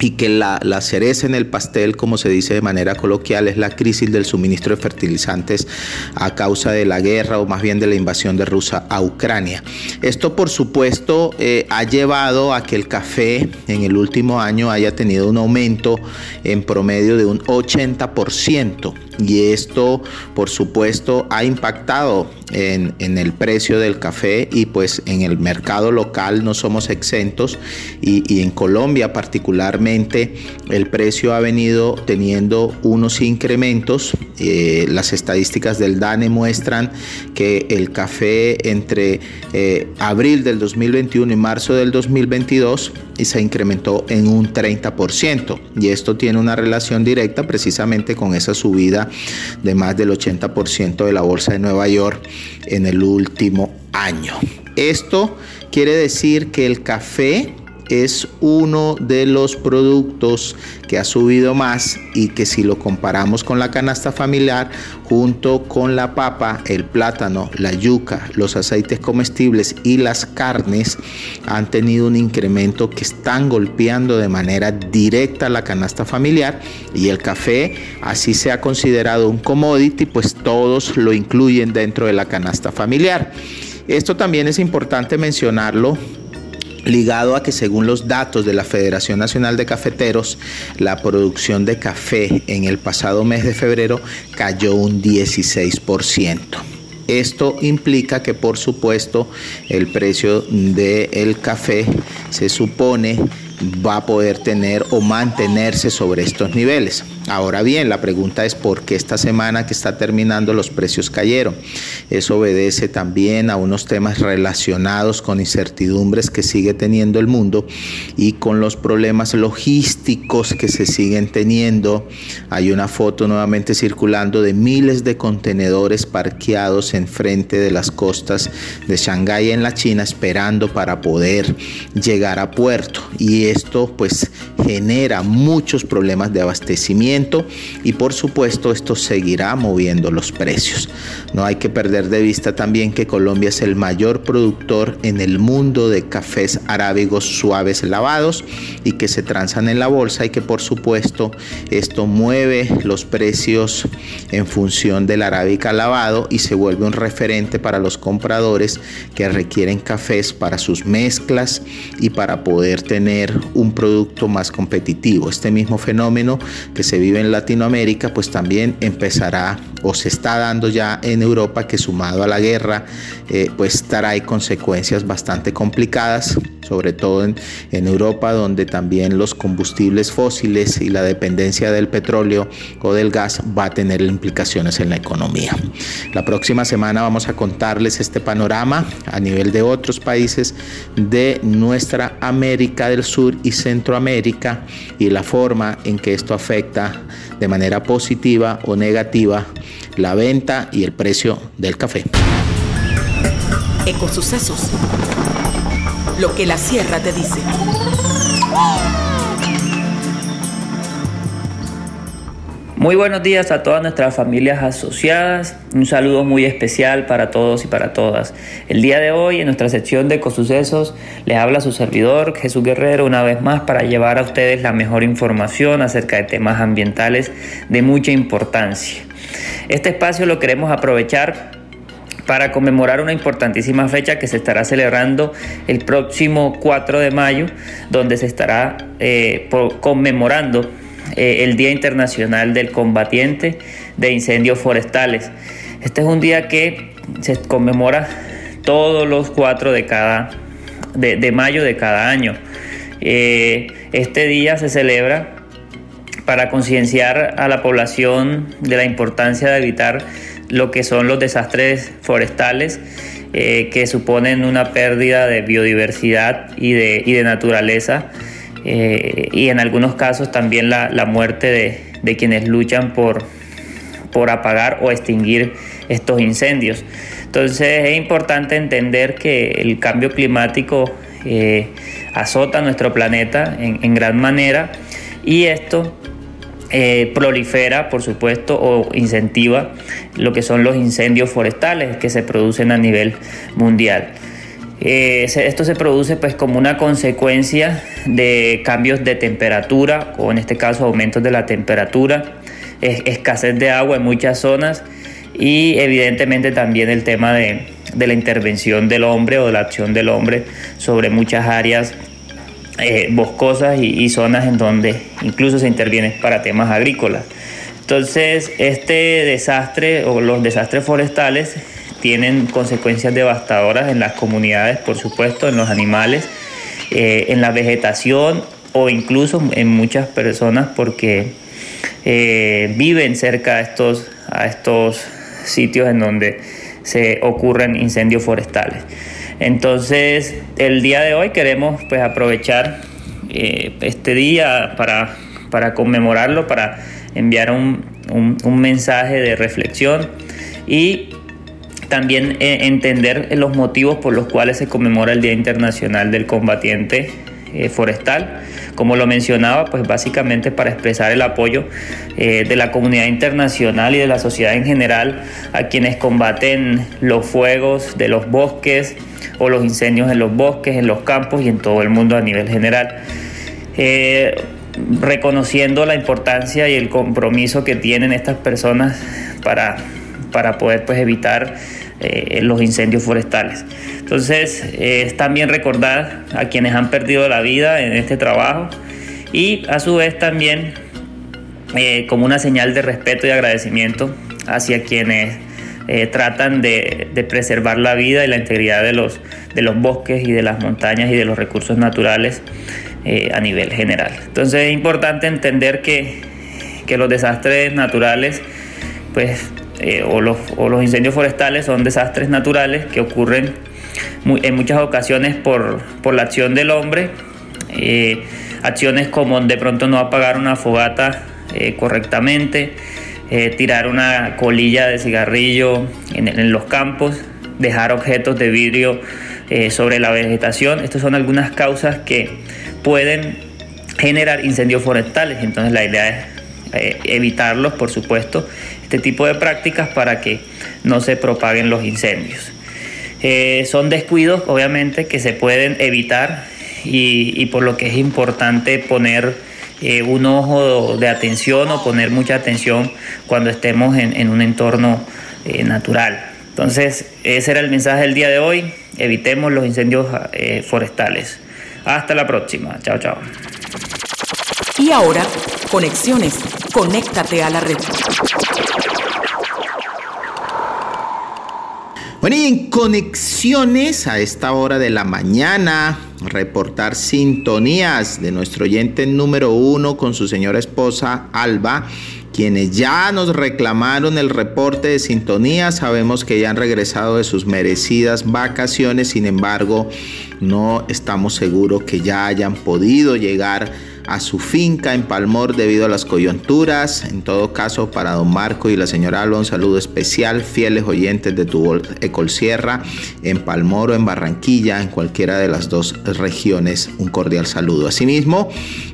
y que la, cereza en el pastel, como se dice de manera coloquial, es la crisis del suministro de fertilizantes a causa de la guerra o más bien de la invasión de Rusia a Ucrania. Esto, por supuesto, eh, ha llevado a que el café en el último año haya tenido un aumento en promedio de un 80% y esto por supuesto ha impactado en, el precio del café y pues en el mercado local no somos exentos y, en Colombia particularmente el precio ha venido teniendo unos incrementos. Eh, las estadísticas del DANE muestran que el café entre eh, abril del 2021 y marzo del 2022 se incrementó en un 30% y esto tiene una relación directa precisamente con esa subida de más del 80% de la bolsa de Nueva York en el último año. Esto quiere decir que el café es uno de los productos que ha subido más y que si lo comparamos con la canasta familiar, junto con la papa, el plátano, la yuca, los aceites comestibles y las carnes, han tenido un incremento que están golpeando de manera directa la canasta familiar y el café, así se ha considerado un commodity, pues todos lo incluyen dentro de la canasta familiar. Esto también es importante mencionarlo ligado a que según los datos de la Federación Nacional de Cafeteros, la producción de café en el pasado mes de febrero cayó un 16%. Esto implica que por supuesto el precio del café se supone va a poder tener o mantenerse sobre estos niveles. Ahora bien, la pregunta es por qué esta semana que está terminando los precios cayeron. Eso obedece también a unos temas relacionados con incertidumbres que sigue teniendo el mundo y con los problemas logísticos que se siguen teniendo. Hay una foto nuevamente circulando de miles de contenedores parqueados enfrente de las costas de Shanghái en la China esperando para poder llegar a puerto y esto pues genera muchos problemas de abastecimiento y por supuesto esto seguirá moviendo los precios. No hay que perder de vista también que Colombia es el mayor productor en el mundo de cafés arábigos suaves lavados y que se transan en la bolsa y que por supuesto esto mueve los precios en función del arábica lavado y se vuelve un referente para los compradores que requieren cafés para sus mezclas y para poder tener un producto más competitivo. Este mismo fenómeno que se vive en Latinoamérica, pues también empezará o se está dando ya en Europa, que sumado a la guerra, eh, pues trae consecuencias bastante complicadas, sobre todo en, en Europa, donde también los combustibles fósiles y la dependencia del petróleo o del gas va a tener implicaciones en la economía. La próxima semana vamos a contarles este panorama a nivel de otros países de nuestra América del Sur y Centroamérica y la forma en que esto afecta de manera positiva o negativa la venta y el precio del café. Ecosucesos. Lo que la sierra te dice. Muy buenos días a todas nuestras familias asociadas. Un saludo muy especial para todos y para todas. El día de hoy, en nuestra sección de Ecosucesos, les habla su servidor Jesús Guerrero una vez más para llevar a ustedes la mejor información acerca de temas ambientales de mucha importancia. Este espacio lo queremos aprovechar para conmemorar una importantísima fecha que se estará celebrando el próximo 4 de mayo, donde se estará eh, conmemorando eh, el Día Internacional del Combatiente de Incendios Forestales. Este es un día que se conmemora todos los 4 de, cada, de, mayo de cada año. Eh, este día se celebra para concienciar a la población de la importancia de evitar lo que son los desastres forestales eh, que suponen una pérdida de biodiversidad y de, y de naturaleza eh, y en algunos casos también la, la muerte de, de, quienes luchan por, por apagar o extinguir estos incendios. Entonces es importante entender que el cambio climático eh, azota nuestro planeta en, gran manera y esto eh, prolifera, por supuesto, o incentiva lo que son los incendios forestales que se producen a nivel mundial. Eh, esto se produce pues como una consecuencia de cambios de temperatura o en este caso aumentos de la temperatura, escasez de agua en muchas zonas y evidentemente también el tema de, la intervención del hombre o de la acción del hombre sobre muchas áreas eh, boscosas y, zonas en donde incluso se interviene para temas agrícolas. Entonces, este desastre o los desastres forestales tienen consecuencias devastadoras en las comunidades, por supuesto, en los animales, eh, en la vegetación o incluso en muchas personas porque eh, viven cerca estos, a estos sitios en donde se ocurren incendios forestales. Entonces, el día de hoy queremos pues aprovechar eh, este día para, para, conmemorarlo, para enviar un, un, mensaje de reflexión y también eh, entender los motivos por los cuales se conmemora el Día Internacional del Combatiente eh, forestal. Como lo mencionaba, pues básicamente para expresar el apoyo eh, de la comunidad internacional y de la sociedad en general a quienes combaten los fuegos de los bosques o los incendios en los bosques, en los campos y en todo el mundo a nivel general. Eh, reconociendo la importancia y el compromiso que tienen estas personas para, para poder pues, evitar los incendios forestales. Entonces, es también recordar a quienes han perdido la vida en este trabajo y a su vez también eh, como una señal de respeto y agradecimiento hacia quienes eh, tratan de, preservar la vida y la integridad de los, de los bosques y de las montañas y de los recursos naturales eh, a nivel general. Entonces es importante entender que, que los desastres naturales pues, o, los, o los incendios forestales son desastres naturales que ocurren en muchas ocasiones por, la acción del hombre, eh, acciones como de pronto no apagar una fogata eh, correctamente, eh, tirar una colilla de cigarrillo en, los campos, dejar objetos de vidrio sobre la vegetación. Estas son algunas causas que pueden generar incendios forestales. Entonces la idea es evitarlos, por supuesto, este tipo de prácticas para que no se propaguen los incendios. Eh, son descuidos, obviamente, que se pueden evitar y, por lo que es importante poner eh, un ojo de atención o poner mucha atención cuando estemos en, un entorno eh, natural. Entonces, ese era el mensaje del día de hoy. Evitemos los incendios forestales. Hasta la próxima. Chao, chao. Y ahora, conexiones. Conéctate a la red. Bueno, y en conexiones a esta hora de la mañana, reportar sintonías de nuestro oyente número uno con su señora esposa Alba, quienes ya nos reclamaron el reporte de sintonía. Sabemos que ya han regresado de sus merecidas vacaciones, sin embargo, no estamos seguros que ya hayan podido llegar a su finca en Palmor debido a las coyunturas. En todo caso, para don Marco y la señora Alba, un saludo especial, fieles oyentes de tu Ecolsierra en Palmor o en Barranquilla, en cualquiera de las dos regiones, un cordial saludo. Asimismo,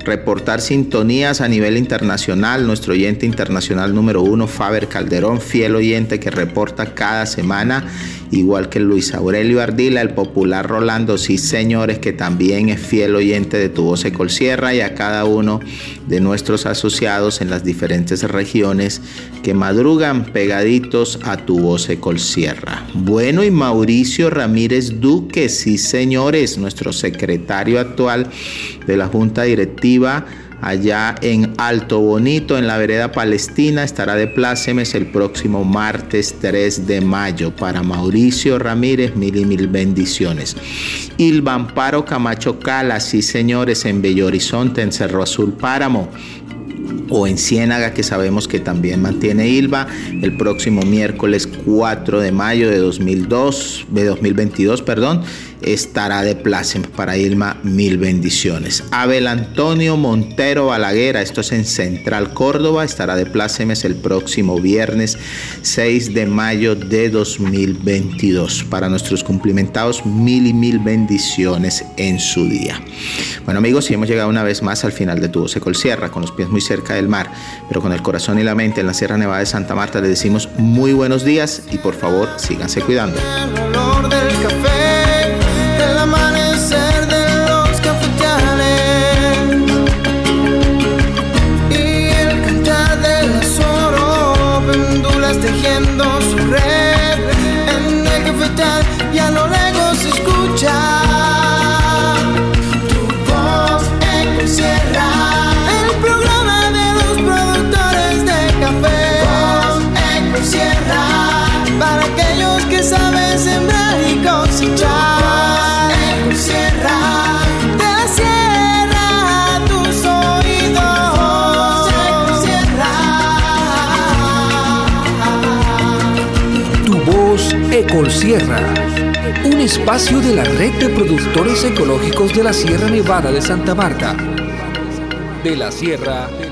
reportar sintonías a nivel internacional, nuestro oyente internacional número uno, Faber Calderón, fiel oyente que reporta cada semana igual que Luis Aurelio Ardila, el popular Rolando, sí señores, que también es fiel oyente de Tu Voz Sierra y a cada uno de nuestros asociados en las diferentes regiones que madrugan pegaditos a Tu Voz Sierra. Bueno, y Mauricio Ramírez Duque, sí señores, nuestro secretario actual de la Junta Directiva, allá en Alto Bonito, en la vereda Palestina. Estará de plácemes el próximo martes 3 de mayo. Para Mauricio Ramírez, mil y mil bendiciones. Ilvamparo Camacho Cala, sí señores, en Bello Horizonte, en Cerro Azul Páramo o en Ciénaga, que sabemos que también mantiene ILVA, el próximo miércoles 4 de mayo de, 2002, de 2022, perdón, estará de plaza para Irma, mil bendiciones. Abel Antonio Montero Balaguera, esto es en Central Córdoba, estará de plácemes el próximo viernes 6 de mayo de 2022. Para nuestros cumplimentados, mil y mil bendiciones en su día. Bueno amigos, y hemos llegado una vez más al final de Tubo Secol Sierra, con los pies muy cerca del mar, pero con el corazón y la mente en la Sierra Nevada de Santa Marta, le decimos muy buenos días y por favor síganse cuidando. Sierra, un espacio de la red de productores ecológicos de la Sierra Nevada de Santa Marta. De la Sierra.